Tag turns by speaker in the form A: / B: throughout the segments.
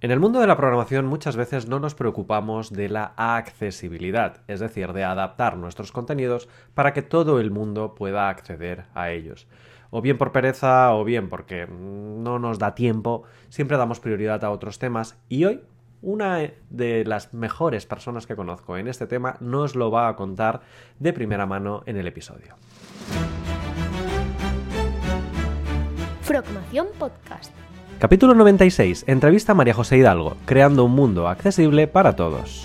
A: En el mundo de la programación muchas veces no nos preocupamos de la accesibilidad, es decir, de adaptar nuestros contenidos para que todo el mundo pueda acceder a ellos. O bien por pereza o bien porque no nos da tiempo, siempre damos prioridad a otros temas y hoy una de las mejores personas que conozco en este tema nos lo va a contar de primera mano en el episodio.
B: Frogmación Podcast
A: Capítulo 96. Entrevista a María José Hidalgo, creando un mundo accesible para todos.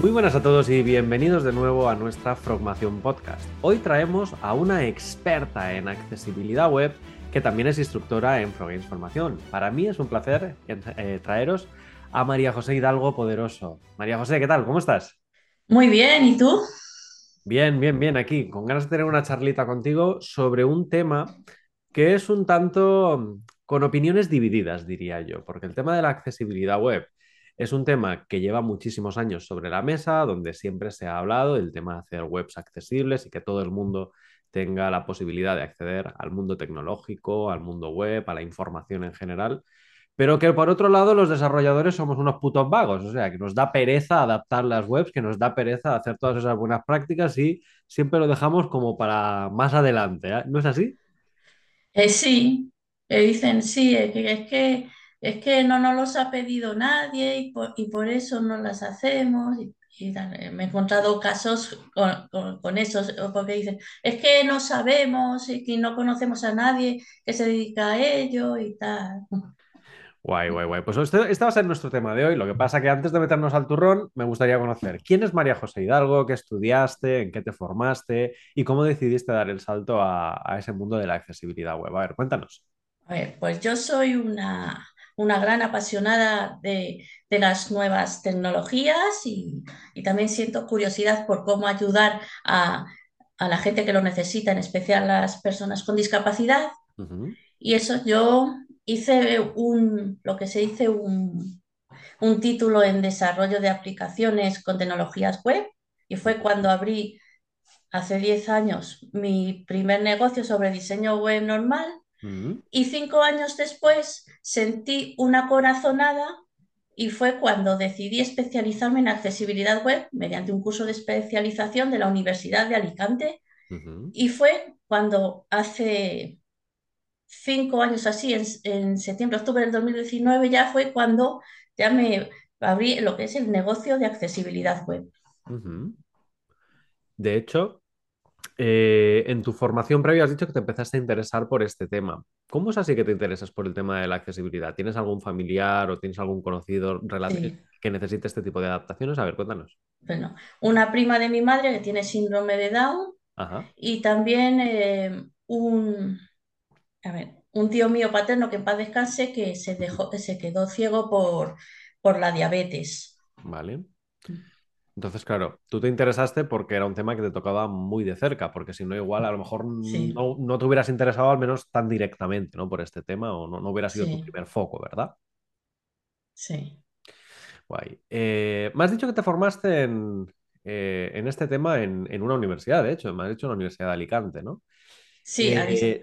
A: Muy buenas a todos y bienvenidos de nuevo a nuestra Frogmación Podcast. Hoy traemos a una experta en accesibilidad web que también es instructora en Froggames Formación. Para mí es un placer eh, traeros a María José Hidalgo Poderoso. María José, ¿qué tal? ¿Cómo estás?
C: Muy bien, ¿y tú?
A: Bien, bien, bien, aquí, con ganas de tener una charlita contigo sobre un tema que es un tanto con opiniones divididas, diría yo, porque el tema de la accesibilidad web es un tema que lleva muchísimos años sobre la mesa, donde siempre se ha hablado del tema de hacer webs accesibles y que todo el mundo tenga la posibilidad de acceder al mundo tecnológico, al mundo web, a la información en general. Pero que por otro lado los desarrolladores somos unos putos vagos, o sea, que nos da pereza adaptar las webs, que nos da pereza hacer todas esas buenas prácticas y siempre lo dejamos como para más adelante, ¿eh? ¿no es así?
C: Eh, sí, eh, dicen sí, es que, es que, no nos los ha pedido nadie y por, eso no las hacemos. Y, Me he encontrado casos con, con, esos, porque dicen, es que no sabemos y que no conocemos a nadie que se dedica a ello y tal.
A: Guay, guay, guay. Pues este, este, va a ser nuestro tema de hoy. Lo que pasa que antes de meternos al turrón, me gustaría conocer quién es María José Hidalgo, qué estudiaste, en qué te formaste y cómo decidiste dar el salto a, ese mundo de la accesibilidad web. A ver, cuéntanos.
C: A ver, pues yo soy una, gran apasionada de, las nuevas tecnologías y, también siento curiosidad por cómo ayudar a, la gente que lo necesita, en especial las personas con discapacidad. Y eso yo hice un, lo que se dice un, un título en desarrollo de aplicaciones con tecnologías web y fue cuando abrí hace 10 años mi primer negocio sobre diseño web normal mm. y cinco años después sentí una corazonada y fue cuando decidí especializarme en accesibilidad web mediante un curso de especialización de la Universidad de Alicante y fue cuando hace cinco años así, en, septiembre, octubre del 2019, ya fue cuando ya me abrí lo que es el negocio de accesibilidad web.
A: De hecho, eh, en tu formación previa has dicho que te empezaste a interesar por este tema. ¿Cómo es así que te interesas por el tema de la accesibilidad? ¿Tienes algún familiar o tienes algún conocido que necesite este tipo de adaptaciones? A ver, cuéntanos.
C: Bueno, una prima de mi madre que tiene síndrome de Down y también eh, un, a ver, un tío mío paterno que en paz descanse que se dejó, se quedó ciego por, por la diabetes.
A: Vale. Mm. Entonces, claro, tú te interesaste porque era un tema que te tocaba muy de cerca, porque si no, igual a lo mejor no, te hubieras interesado al menos tan directamente, ¿no? Por este tema, o no, no hubiera sido tu primer foco, ¿verdad?
C: Sí.
A: Guay. Eh, me has dicho que te formaste en, eh, este tema en, en, una universidad, de hecho, me has dicho en la Universidad de Alicante, ¿no?
C: Sí, a,
A: eh,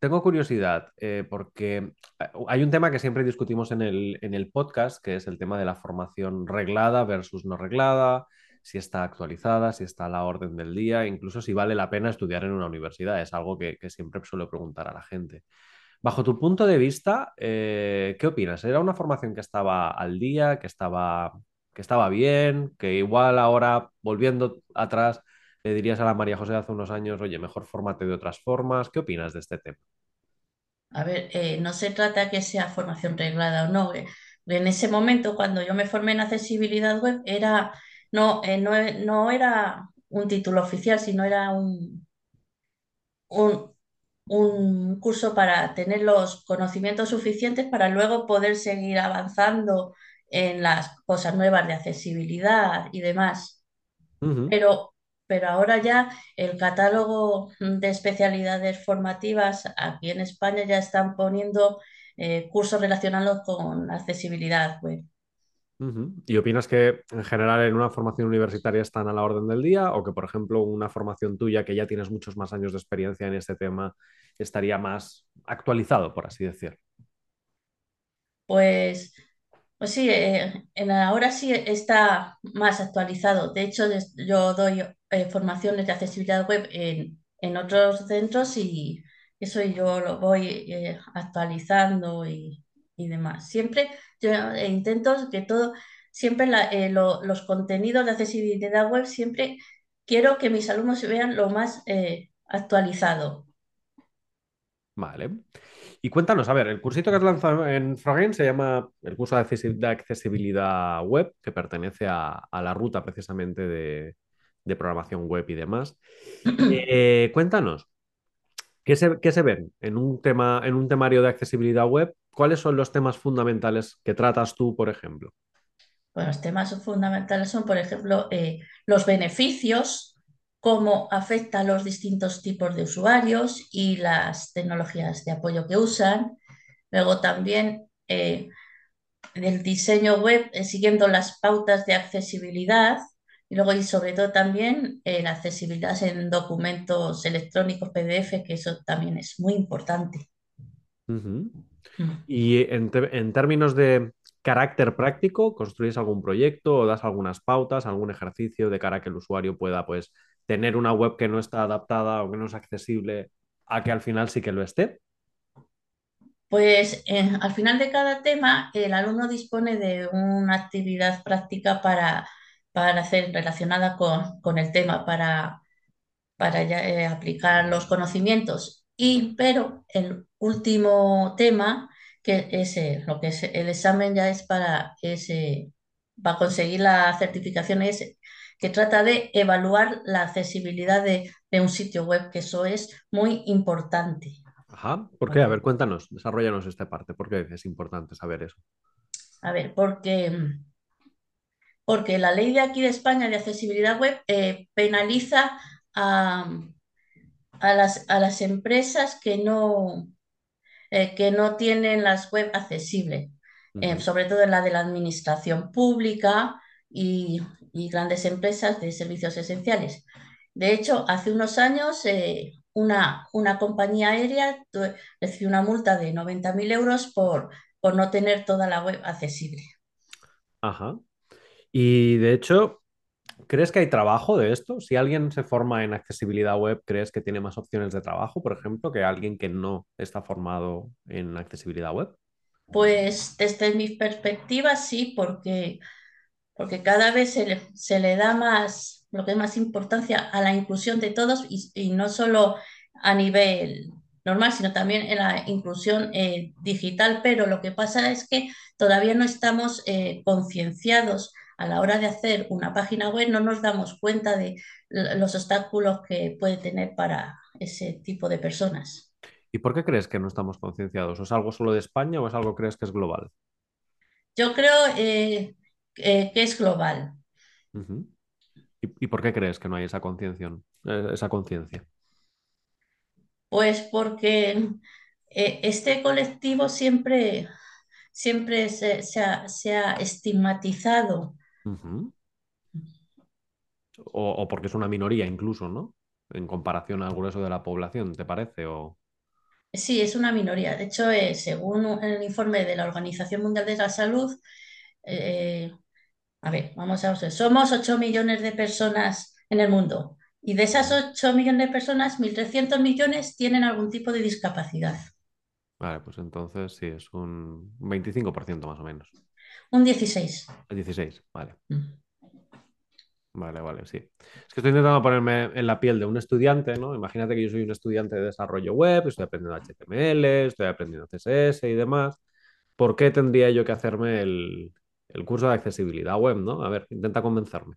A: tengo, curiosidad eh, porque hay un tema que siempre discutimos en el, en el podcast, que es el tema de la formación reglada versus no reglada, si está actualizada, si está a la orden del día, incluso si vale la pena estudiar en una universidad. Es algo que, siempre suelo preguntar a la gente. Bajo tu punto de vista, eh, ¿qué opinas? ¿Era una formación que estaba al día, que estaba, que estaba bien, que igual ahora, volviendo atrás, le dirías a la María José de hace unos años, oye, mejor fórmate de otras formas? ¿Qué opinas de este tema?
C: A ver, eh, no se trata que sea formación reglada o no. Eh, en ese momento, cuando yo me formé en accesibilidad web, era, no, eh, no, era un título oficial, sino era un, un, un curso para tener los conocimientos suficientes para luego poder seguir avanzando en las cosas nuevas de accesibilidad y demás. Pero pero ahora ya el catálogo de especialidades formativas aquí en España ya están poniendo eh, cursos relacionados con accesibilidad web.
A: ¿Y opinas que en general en una formación universitaria están a la orden del día o que, por ejemplo, una formación tuya que ya tienes muchos más años de experiencia en este tema estaría más actualizado, por así decir?
C: Pues, pues sí, eh, ahora sí está más actualizado. De hecho, yo doy eh, formaciones de accesibilidad web en, en otros centros y eso yo lo voy eh, actualizando y, y demás. Siempre yo intento que todo, siempre los contenidos de accesibilidad web, siempre quiero que mis alumnos se vean lo más actualizado.
A: Vale. Y cuéntanos, a ver, el cursito que has lanzado en Froggen se llama el curso de accesi- de accesibilidad web, que pertenece a, a la ruta precisamente de, de programación web y demás. Eh, cuéntanos, ¿qué se, qué se ven en un tema, en un temario de accesibilidad web? ¿Cuáles son los temas fundamentales que tratas tú, por ejemplo?
C: Bueno, los temas fundamentales son, por ejemplo, eh, los beneficios, cómo afecta a los distintos tipos de usuarios y las tecnologías de apoyo que usan. Luego también eh, el diseño web eh, siguiendo las pautas de accesibilidad. Y luego, y sobre todo también eh, la accesibilidad en documentos electrónicos PDF, que eso también es muy importante. Mm.
A: Y en términos de carácter práctico, ¿construyes algún proyecto o das algunas pautas, algún ejercicio de cara a que el usuario pueda, pues, tener una web que no está adaptada o que no es accesible a que al final sí que lo esté?
C: Pues eh, al final de cada tema, el alumno dispone de una actividad práctica para, para hacer relacionada con, con el tema, para, para ya, eh, aplicar los conocimientos. Y, pero el último tema, que es eh, lo que es el examen ya es para, ese, para conseguir la certificación, es que trata de evaluar la accesibilidad de, de un sitio web, que eso es muy importante.
A: Ajá. ¿Por qué? A ver, cuéntanos, desarrollanos esta parte. ¿Por qué es importante saber eso?
C: A ver, porque porque la ley de aquí de España de accesibilidad web eh, penaliza a, a las, a las empresas que no, eh, que no tienen las web accesibles, eh, sobre todo en la de la administración pública y, y grandes empresas de servicios esenciales. De hecho, hace unos años eh, una, una compañía aérea recibió una multa de 90.000 euros por, por no tener toda la web accesible.
A: Ajá. Y de hecho, ¿crees que hay trabajo de esto? Si alguien se forma en accesibilidad web, ¿crees que tiene más opciones de trabajo, por ejemplo, que alguien que no está formado en accesibilidad web?
C: Pues desde mi perspectiva sí, porque porque cada vez se le, se le da más, lo que es más importancia a la inclusión de todos y, y no solo a nivel normal, sino también en la inclusión eh, digital, pero lo que pasa es que todavía no estamos eh, concienciados a la hora de hacer una página web, no nos damos cuenta de los obstáculos que puede tener para ese tipo de personas.
A: ¿Y por qué crees que no estamos concienciados? ¿Es algo solo de España o es algo que crees que es global?
C: Yo creo eh, eh, que es global.
A: ¿Y, y por qué crees que no hay esa conciencia? eh, esa conciencia?
C: Pues porque eh, este colectivo siempre, siempre se, se ha, se ha estigmatizado.
A: O, o porque es una minoría incluso, ¿no? En comparación al grueso de la población, ¿te parece? O...
C: Sí, es una minoría. De hecho, eh, según el informe de la Organización Mundial de la Salud, eh, a ver, vamos a ver, somos 8 millones de personas en el mundo y de esas 8 millones de personas, 1.300 millones tienen algún tipo de discapacidad,
A: Vale, pues entonces sí, es un 25% más o menos.
C: un 16%.
A: 16, vale. Vale, vale, sí. Es que estoy intentando ponerme en la piel de un estudiante, ¿no? Imagínate que yo soy un estudiante de desarrollo web, estoy aprendiendo HTML, estoy aprendiendo CSS y demás. ¿Por qué tendría yo que hacerme el, el curso de accesibilidad web, ¿no? A ver, intenta convencerme.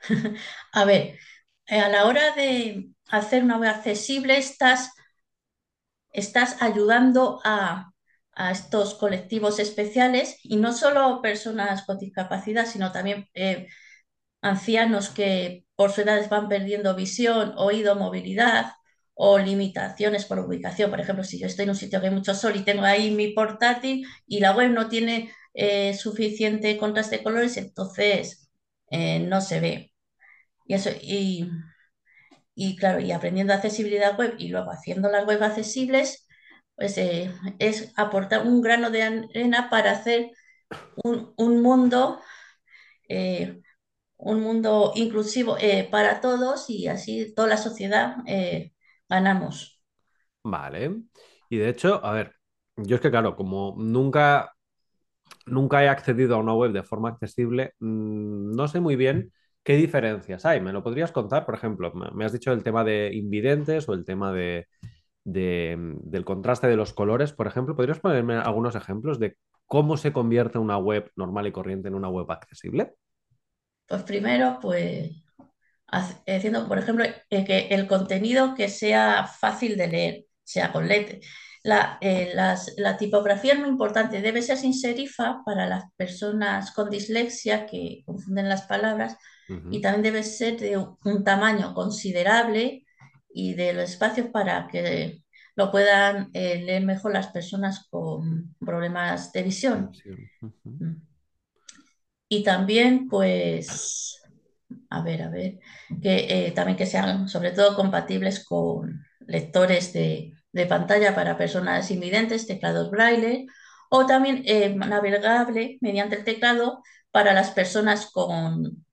C: A ver, eh, a la hora de hacer una web accesible, estás, estás ayudando a, a estos colectivos especiales y no solo personas con discapacidad, sino también eh, ancianos que por su edad van perdiendo visión, oído, movilidad, o limitaciones por ubicación. Por ejemplo, si yo estoy en un sitio que hay mucho sol y tengo ahí mi portátil y la web no tiene eh, suficiente contraste de colores, entonces eh, no se ve. Y eso, y, y claro, y aprendiendo accesibilidad web y luego haciendo las web accesibles, pues eh, es aportar un grano de arena para hacer un, un mundo, un mundo inclusivo para todos y así toda la sociedad ganamos.
A: Vale. Y de hecho, a ver, yo es que claro, como nunca, nunca he accedido a una web de forma accesible, mm, no sé muy bien qué diferencias hay. ¿Me lo podrías contar? Por ejemplo, me has dicho el tema de invidentes o el tema de, de, mm, del contraste de los colores, por ejemplo. ¿Podrías ponerme algunos ejemplos de cómo se convierte una web normal y corriente en una web accesible?
C: Pues primero, pues haciendo, por ejemplo, eh, que el contenido que sea fácil de leer, sea con letras. La, eh, las- la tipografía es muy importante, debe ser sin serifa para las personas con dislexia que confunden las palabras y también debe ser de un, tamaño considerable y de los espacios para que lo puedan eh, leer mejor las personas con problemas de visión. Mm. Y también, pues, a ver, a ver, que eh, también que sean sobre todo compatibles con lectores de, de pantalla para personas invidentes, teclados braille, o también eh, navegable mediante el teclado para las personas con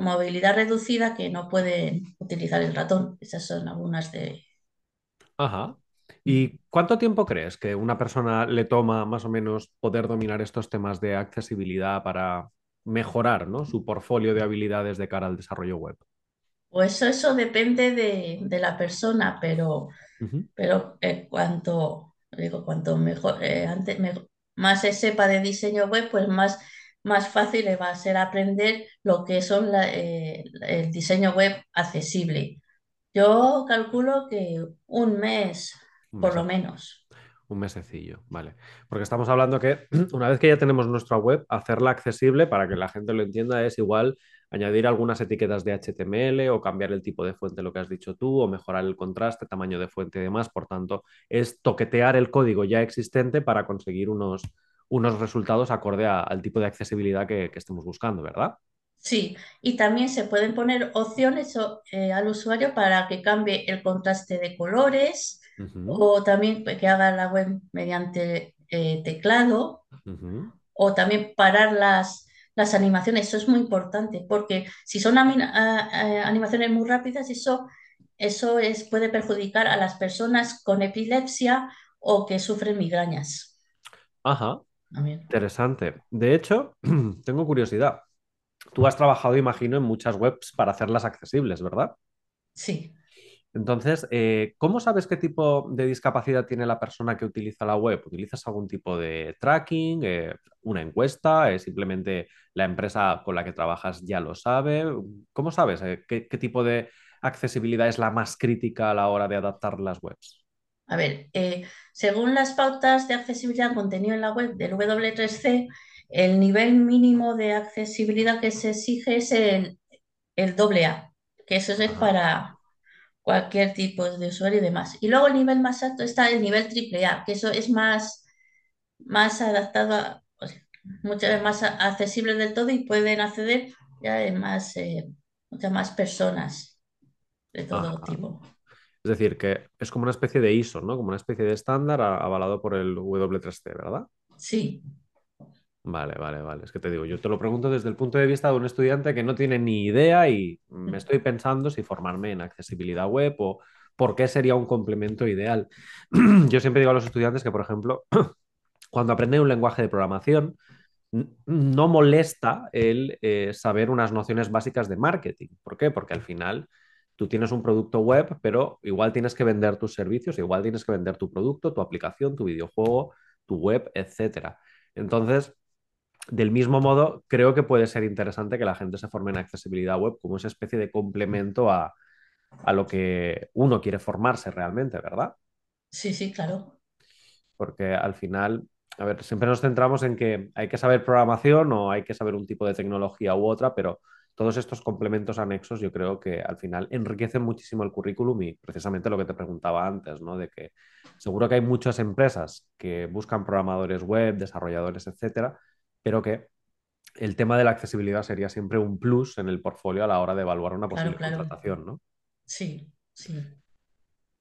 C: movilidad reducida que no pueden utilizar el ratón. Esas son algunas de...
A: Ajá. ¿Y cuánto tiempo crees que una persona le toma más o menos poder dominar estos temas de accesibilidad para mejorar, ¿no? su portfolio de habilidades de cara al desarrollo web?
C: Pues eso depende de, de la persona, pero pero eh, cuanto, digo, cuanto mejor, eh, antes, más se sepa de diseño web, pues más, más fácil le va a ser aprender lo que son la- eh, el diseño web accesible. Yo calculo que un mes, por lo menos.
A: Un mesecillo, vale. Porque estamos hablando que una vez que ya tenemos nuestra web, hacerla accesible para que la gente lo entienda es igual añadir algunas etiquetas de HTML o cambiar el tipo de fuente, lo que has dicho tú, o mejorar el contraste, tamaño de fuente y demás. Por tanto, es toquetear el código ya existente para conseguir unos, unos resultados acorde al tipo de accesibilidad que, estemos buscando, ¿verdad?
C: Sí, y también se pueden poner opciones eh, al usuario para que cambie el contraste de colores O también pues, que haga la web mediante eh, teclado o también parar las, las animaciones. Eso es muy importante porque si son animaciones muy rápidas, eso, eso es, puede perjudicar a las personas con epilepsia o que sufren migrañas.
A: Ajá,
C: También.
A: interesante. De hecho, tengo curiosidad. Tú has trabajado, imagino, en muchas webs para hacerlas accesibles, ¿verdad?
C: Sí.
A: Entonces, eh, ¿cómo sabes qué tipo de discapacidad tiene la persona que utiliza la web? ¿Utilizas algún tipo de tracking, eh, una encuesta? ¿Es simplemente la empresa con la que trabajas ya lo sabe? ¿Cómo sabes eh, qué, qué tipo de accesibilidad es la más crítica a la hora de adaptar las webs?
C: A ver, eh, según las pautas de accesibilidad al contenido en la web del W3C, el nivel mínimo de accesibilidad que se exige es el, el doble A, que eso es
A: Ajá,
C: para cualquier tipo de usuario y demás. Y luego el nivel más alto está el nivel triple A, que eso es más, más adaptado a, muchas veces más accesible del todo y pueden acceder ya de más, eh, muchas más personas de todo
A: ajá.
C: tipo.
A: Es decir, que es como una especie de ISO, ¿no? Como una especie de estándar avalado por el W3C, ¿verdad?
C: Sí,
A: Vale, vale, vale. Es que te digo, yo te lo pregunto desde el punto de vista de un estudiante que no tiene ni idea y me estoy pensando si formarme en accesibilidad web o por qué sería un complemento ideal. Yo siempre digo a los estudiantes que, por ejemplo, cuando aprenden un lenguaje de programación, no molesta el eh, saber unas nociones básicas de marketing. ¿Por qué? Porque al final tú tienes un producto web, pero igual tienes que vender tus servicios, igual tienes que vender tu producto, tu aplicación, tu videojuego, tu web, etcétera. Entonces, del mismo modo, creo que puede ser interesante que la gente se forme en accesibilidad web como esa especie de complemento a, a lo que uno quiere formarse realmente, ¿verdad?
C: sí, sí, claro.
A: Porque al final, a ver, siempre nos centramos en que hay que saber programación o hay que saber un tipo de tecnología u otra, pero todos estos complementos anexos yo creo que al final enriquecen muchísimo el currículum y precisamente lo que te preguntaba antes, ¿no? De que seguro que hay muchas empresas que buscan programadores web, desarrolladores, etcétera, pero que el tema de la accesibilidad sería siempre un plus en el portfolio a la hora de evaluar una posible
C: Claro, claro.
A: contratación, ¿no?
C: Sí, sí.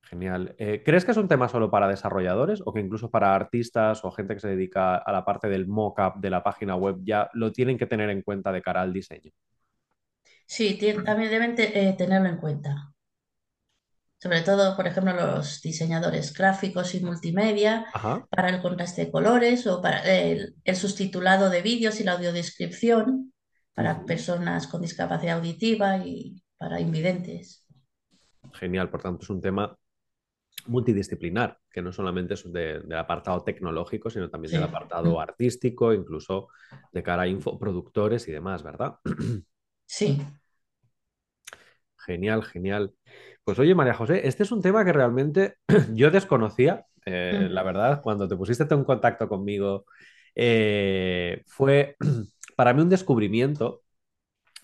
A: Genial. Eh, ¿crees que es un tema solo para desarrolladores o que incluso para artistas o gente que se dedica a la parte del mock-up de la página web ya lo tienen que tener en cuenta de cara al diseño?
C: Sí, también deben te- eh, tenerlo en cuenta. Sobre todo, por ejemplo, los diseñadores gráficos y multimedia
A: Ajá.
C: para el contraste de colores o para el, el subtitulado de vídeos y la audiodescripción para personas con discapacidad auditiva y para invidentes.
A: Genial, por tanto es un tema multidisciplinar, que no solamente es de- del apartado tecnológico, sino también del apartado
C: mm,
A: artístico, incluso de cara a infoproductores y demás, ¿verdad?
C: sí,
A: Genial, genial. Pues oye, María José, este es un tema que realmente yo desconocía. Eh, la verdad, cuando te pusiste en contacto conmigo, eh, fue para mí un descubrimiento,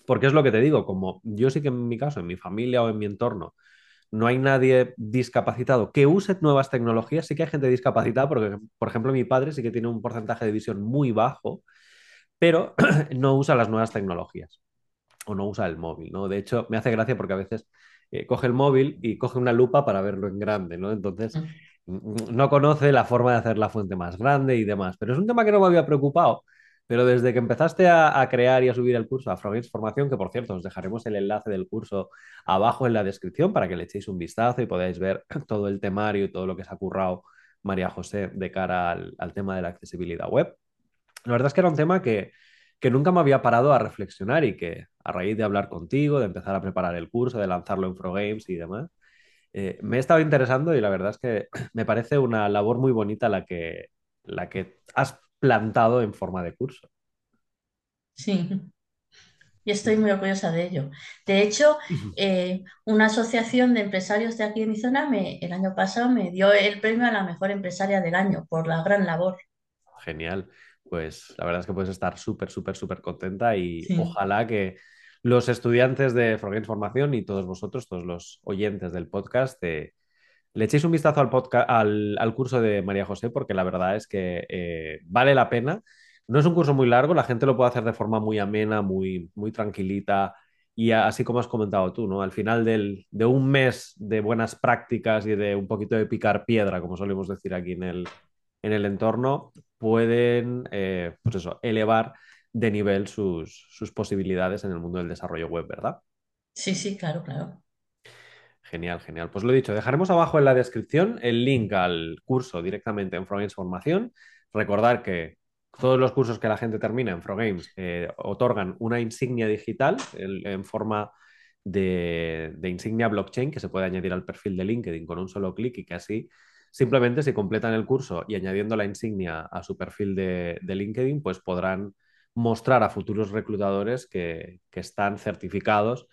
A: porque es lo que te digo, como yo sí que en mi caso, en mi familia o en mi entorno, no hay nadie discapacitado que use nuevas tecnologías, sí que hay gente discapacitada, porque, por ejemplo, mi padre sí que tiene un porcentaje de visión muy bajo, pero no usa las nuevas tecnologías o no usa el móvil, ¿no? De hecho, me hace gracia porque a veces eh, coge el móvil y coge una lupa para verlo en grande, ¿no? Entonces,
C: mm,
A: mm, no conoce la forma de hacer la fuente más grande y demás. Pero es un tema que no me había preocupado. Pero desde que empezaste a, a crear y a subir el curso a Frogage Formación, que por cierto, os dejaremos el enlace del curso abajo en la descripción para que le echéis un vistazo y podáis ver todo el temario y todo lo que se ha currado María José de cara al, al tema de la accesibilidad web. La verdad es que era un tema que, que nunca me había parado a reflexionar y que a raíz de hablar contigo, de empezar a preparar el curso, de lanzarlo en Games y demás, eh, me he estado interesando y la verdad es que me parece una labor muy bonita la que, la que has plantado en forma de curso.
C: sí. Y estoy muy orgullosa de ello. De hecho, eh, una asociación de empresarios de aquí de mi zona me, el año pasado me dio el premio a la mejor empresaria del año por la gran labor.
A: Genial. Pues la verdad es que puedes estar súper, súper, súper contenta y
C: Sí,
A: ojalá que los estudiantes de Games Formación y todos vosotros, todos los oyentes del podcast, eh, Le echéis un vistazo al, podcast, al, al curso de María José porque la verdad es que eh, vale la pena. No es un curso muy largo, la gente lo puede hacer de forma muy amena, muy, muy tranquilita y así como has comentado tú, ¿no? Al final del, de un mes de buenas prácticas y de un poquito de picar piedra, como solemos decir aquí en el, en el entorno, pueden, eh, pues eso, elevar de nivel sus, sus posibilidades en el mundo del desarrollo web, ¿verdad?
C: sí, sí, claro, claro.
A: Genial, genial. Pues lo dicho, dejaremos abajo en la descripción el link al curso directamente en Frogames Formación. Recordar que todos los cursos que la gente termina en Frogames eh, otorgan una insignia digital el- en forma de, de insignia blockchain que se puede añadir al perfil de LinkedIn con un solo clic y que así simplemente si completan el curso y añadiendo la insignia a su perfil de, LinkedIn, pues podrán mostrar a futuros reclutadores que, que están certificados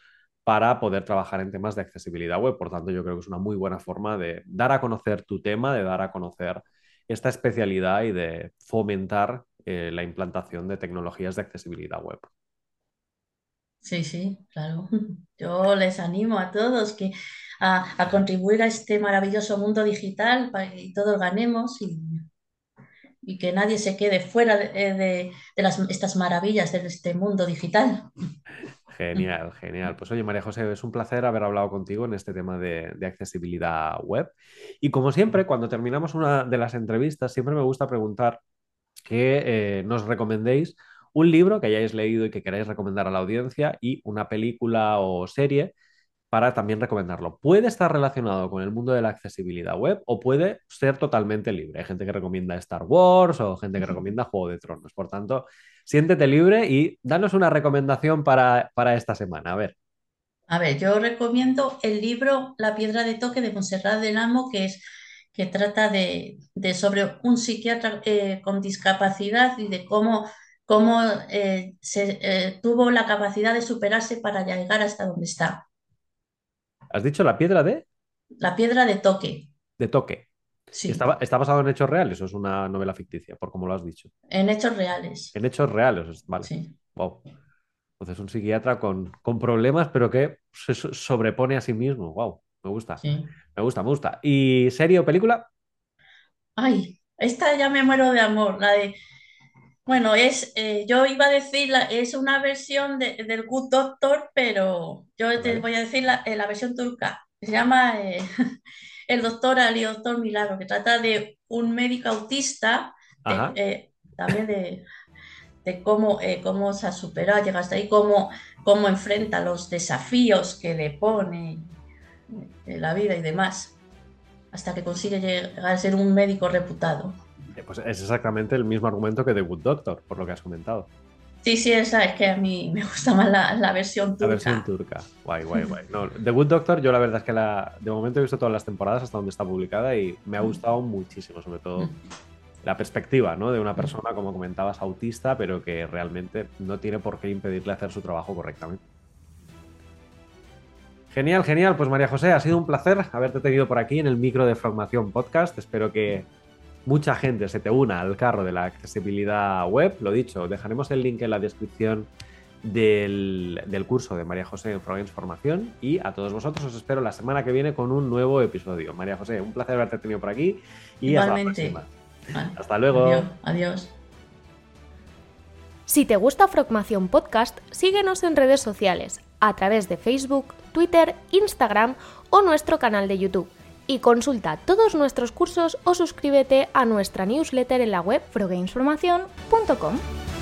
A: para poder trabajar en temas de accesibilidad web. Por tanto, yo creo que es una muy buena forma de dar a conocer tu tema, de dar a conocer esta especialidad y de fomentar eh, la implantación de tecnologías de accesibilidad web.
C: Sí, sí, claro. Yo les animo a todos que a, contribuir a este maravilloso mundo digital para que todos ganemos y, y que nadie se quede fuera de, de- de estas maravillas de este mundo digital.
A: Genial, genial. Pues oye, María José, es un placer haber hablado contigo en este tema de, de accesibilidad web. Y como siempre, cuando terminamos una de las entrevistas, siempre me gusta preguntar que eh, nos recomendéis un libro que hayáis leído y que queráis recomendar a la audiencia y una película o serie para también recomendarlo. Puede estar relacionado con el mundo de la accesibilidad web o puede ser totalmente libre. Hay gente que recomienda Star Wars o gente que recomienda Juego de Tronos. Por tanto, siéntete libre y danos una recomendación para, para esta semana. A ver,
C: A ver, yo recomiendo el libro La piedra de toque de Montserrat del Amo, que es que trata de, de sobre un psiquiatra eh, con discapacidad y de cómo, cómo eh, se, eh, tuvo la capacidad de superarse para llegar hasta donde está.
A: Has dicho la piedra de,
C: La piedra de toque,
A: de toque.
C: sí,
A: ¿Está, ¿Está basado en hechos reales o es una novela ficticia, por como lo has dicho?
C: en hechos reales,
A: En hechos reales, vale.
C: sí.
A: Wow. Entonces, un psiquiatra con, con problemas, pero que se sobrepone a sí mismo. Wow, me gusta. Me gusta, me gusta. ¿Y serie o película?
C: Ay, esta ya me muero de amor, la de... Bueno, es, eh, yo iba a decir, es una versión del Good Doctor, pero yo te voy a decir la, eh, la versión turca. Se llama eh, El Doctor Ali, Doctor Milagro, que trata de un médico autista, también de, de cómo, cómo se ha superado, llega hasta ahí, cómo, cómo enfrenta los desafíos que le pone la vida y demás, hasta que consigue llegar a ser un médico reputado.
A: Eh, pues es exactamente el mismo argumento que The Good Doctor, por lo que has comentado.
C: Sí, sí, esa es que a mí me gusta más la, versión turca.
A: La versión turca. Guay, guay, guay. No, The Good Doctor, yo la verdad es que la, de momento he visto todas las temporadas hasta donde está publicada y me ha mm. gustado muchísimo, sobre todo mm. la perspectiva ¿no? de una mm. persona, como comentabas, autista, pero que realmente no tiene por qué impedirle hacer su trabajo correctamente. Genial, genial. Pues María José, ha sido un placer haberte tenido por aquí en el micro de Formación Podcast. Espero que mucha gente se te una al carro de la accesibilidad web. Lo dicho, dejaremos el link en la descripción del, curso de María José en Froggens Formación y a todos vosotros os espero la semana que viene con un nuevo episodio. María José, un placer haberte tenido por aquí y hasta la próxima. Hasta luego.
C: Adiós.
B: Si te gusta Frogmación Podcast, síguenos en redes sociales a través de Facebook, Twitter, Instagram o nuestro canal de YouTube y consulta todos nuestros cursos o suscríbete a nuestra newsletter en la web frogamesformacion.com.